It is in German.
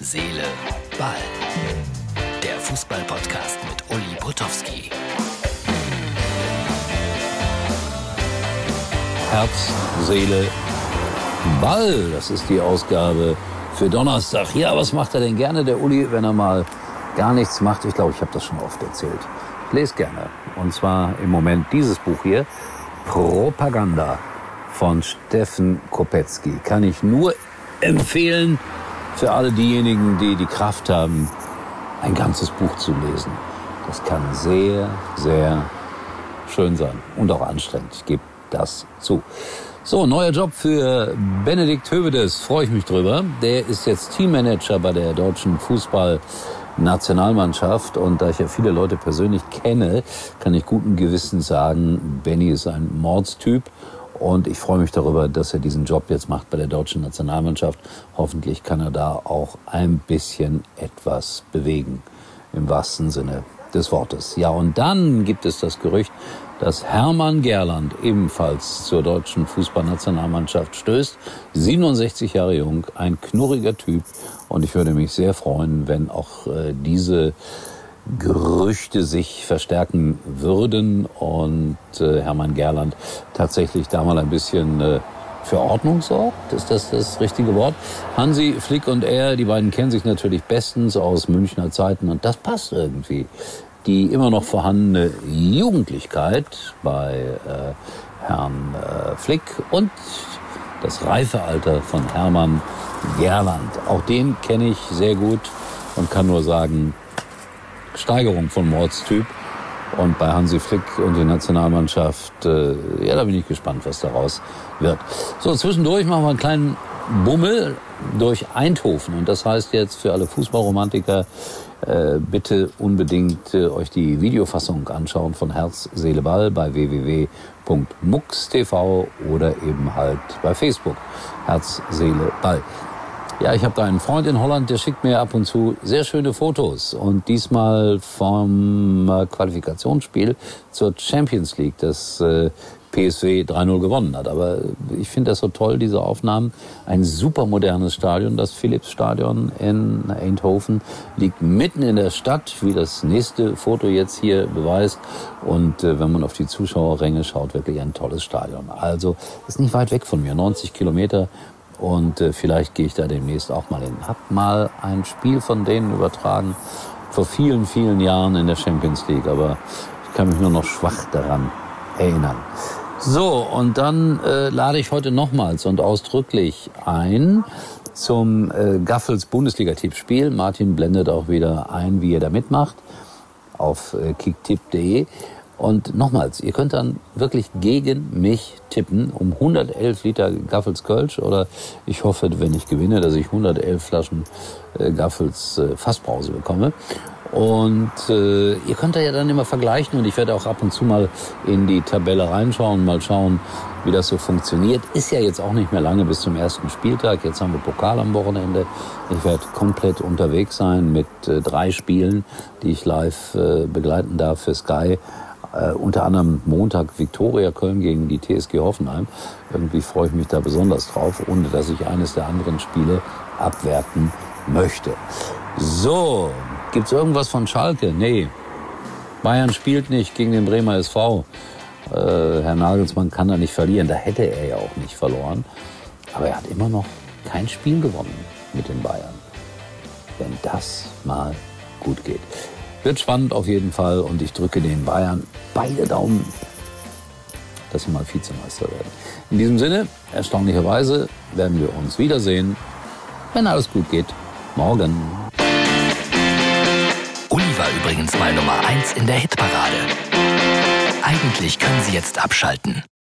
Seele, Ball. Der Fußball-Podcast mit Uli Potowski. Herz, Seele, Ball. Das ist die Ausgabe für Donnerstag. Ja, was macht er denn gerne, der Uli, wenn er mal gar nichts macht? Ich glaube, ich habe das schon oft erzählt. Ich lese gerne. Und zwar im Moment dieses Buch hier, Propaganda von Steffen Kopetzky. Kann ich nur empfehlen für alle diejenigen, die die Kraft haben, ein ganzes Buch zu lesen. Das kann sehr, sehr schön sein und auch anstrengend. Ich gebe das zu. So, neuer Job für Benedikt Hövedes, freue ich mich drüber. Der ist jetzt Teammanager bei der deutschen Fußballnationalmannschaft und da ich ja viele Leute persönlich kenne, kann ich guten Gewissens sagen, Benny ist ein Mordstyp und ich freue mich darüber, dass er diesen Job jetzt macht bei der deutschen Nationalmannschaft. Hoffentlich kann er da auch ein bisschen etwas bewegen, im wahrsten Sinne des Wortes. Ja, und dann gibt es das Gerücht, dass Hermann Gerland ebenfalls zur deutschen Fußballnationalmannschaft stößt. 67 Jahre jung, ein knurriger Typ. Und ich würde mich sehr freuen, wenn auch äh, diese Gerüchte sich verstärken würden und äh, Hermann Gerland tatsächlich da mal ein bisschen äh, für Ordnung sorgt. Ist das das richtige Wort? Hansi Flick und er, die beiden kennen sich natürlich bestens aus Münchner Zeiten und das passt irgendwie die immer noch vorhandene Jugendlichkeit bei äh, Herrn äh, Flick und das Reifealter von Hermann Gerland. Auch den kenne ich sehr gut und kann nur sagen, Steigerung von Mordstyp. Und bei Hansi Flick und der Nationalmannschaft, äh, ja, da bin ich gespannt, was daraus wird. So, zwischendurch machen wir einen kleinen Bummel durch Eindhoven. Und das heißt jetzt für alle Fußballromantiker, äh, bitte unbedingt äh, euch die Videofassung anschauen von Herz, Seele, Ball bei www.mux.tv oder eben halt bei Facebook. Herz, Seele, Ball. Ja, ich habe da einen Freund in Holland, der schickt mir ab und zu sehr schöne Fotos. Und diesmal vom äh, Qualifikationsspiel zur Champions League, das äh, PSW 3-0 gewonnen hat. Aber ich finde das so toll, diese Aufnahmen. Ein super modernes Stadion, das Philips-Stadion in Eindhoven, liegt mitten in der Stadt, wie das nächste Foto jetzt hier beweist. Und äh, wenn man auf die Zuschauerränge schaut, wirklich ein tolles Stadion. Also ist nicht weit weg von mir, 90 Kilometer. Und äh, vielleicht gehe ich da demnächst auch mal hin. Hab mal ein Spiel von denen übertragen vor vielen, vielen Jahren in der Champions League, aber ich kann mich nur noch schwach daran erinnern. So, und dann äh, lade ich heute nochmals und ausdrücklich ein zum äh, Gaffels Bundesliga-Tippspiel. Martin blendet auch wieder ein, wie ihr da mitmacht auf äh, kicktipp.de. Und nochmals, ihr könnt dann wirklich gegen mich tippen um 111 Liter Gaffels Kölsch oder ich hoffe, wenn ich gewinne, dass ich 111 Flaschen äh, Gaffels äh, Fassbrause bekomme. Und äh, ihr könnt da ja dann immer vergleichen und ich werde auch ab und zu mal in die Tabelle reinschauen, mal schauen, wie das so funktioniert. Ist ja jetzt auch nicht mehr lange bis zum ersten Spieltag. Jetzt haben wir Pokal am Wochenende. Ich werde komplett unterwegs sein mit äh, drei Spielen, die ich live äh, begleiten darf für Sky. Äh, unter anderem Montag Viktoria Köln gegen die TSG Hoffenheim. Irgendwie freue ich mich da besonders drauf, ohne dass ich eines der anderen Spiele abwerten möchte. So, Gibt's irgendwas von Schalke? Nee. Bayern spielt nicht gegen den Bremer SV. Äh, Herr Nagelsmann kann da nicht verlieren. Da hätte er ja auch nicht verloren. Aber er hat immer noch kein Spiel gewonnen mit den Bayern. Wenn das mal gut geht. Wird spannend auf jeden Fall und ich drücke den Bayern beide Daumen, dass sie mal Vizemeister werden. In diesem Sinne, erstaunlicherweise werden wir uns wiedersehen, wenn alles gut geht, morgen war übrigens mal Nummer 1 in der Hitparade. Eigentlich können Sie jetzt abschalten.